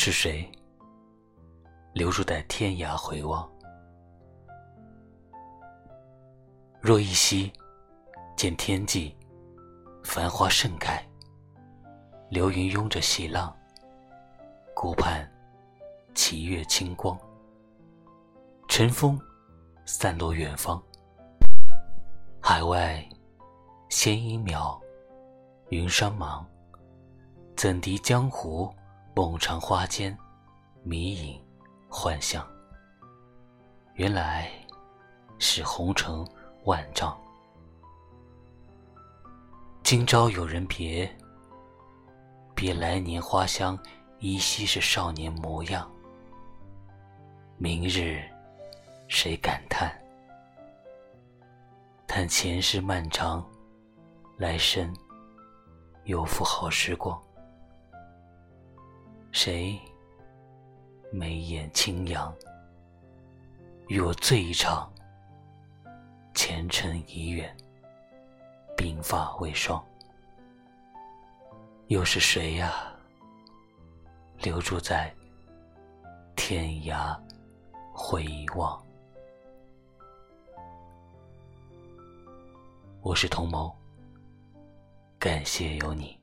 是谁留住在天涯回望？若一夕见天际繁花盛开，流云拥着细浪，顾盼齐月清光。晨风散落远方，海外闲影渺，云山茫。怎敌江湖梦长花间，迷影幻象。原来是红尘万丈。今朝有人别，别来年花香依稀是少年模样。明日谁感叹？叹前世漫长，来生有负好时光。谁眉眼轻扬，与我醉一场？前尘已远，鬓发未霜。又是谁呀？留住在天涯回望。我是同谋，感谢有你。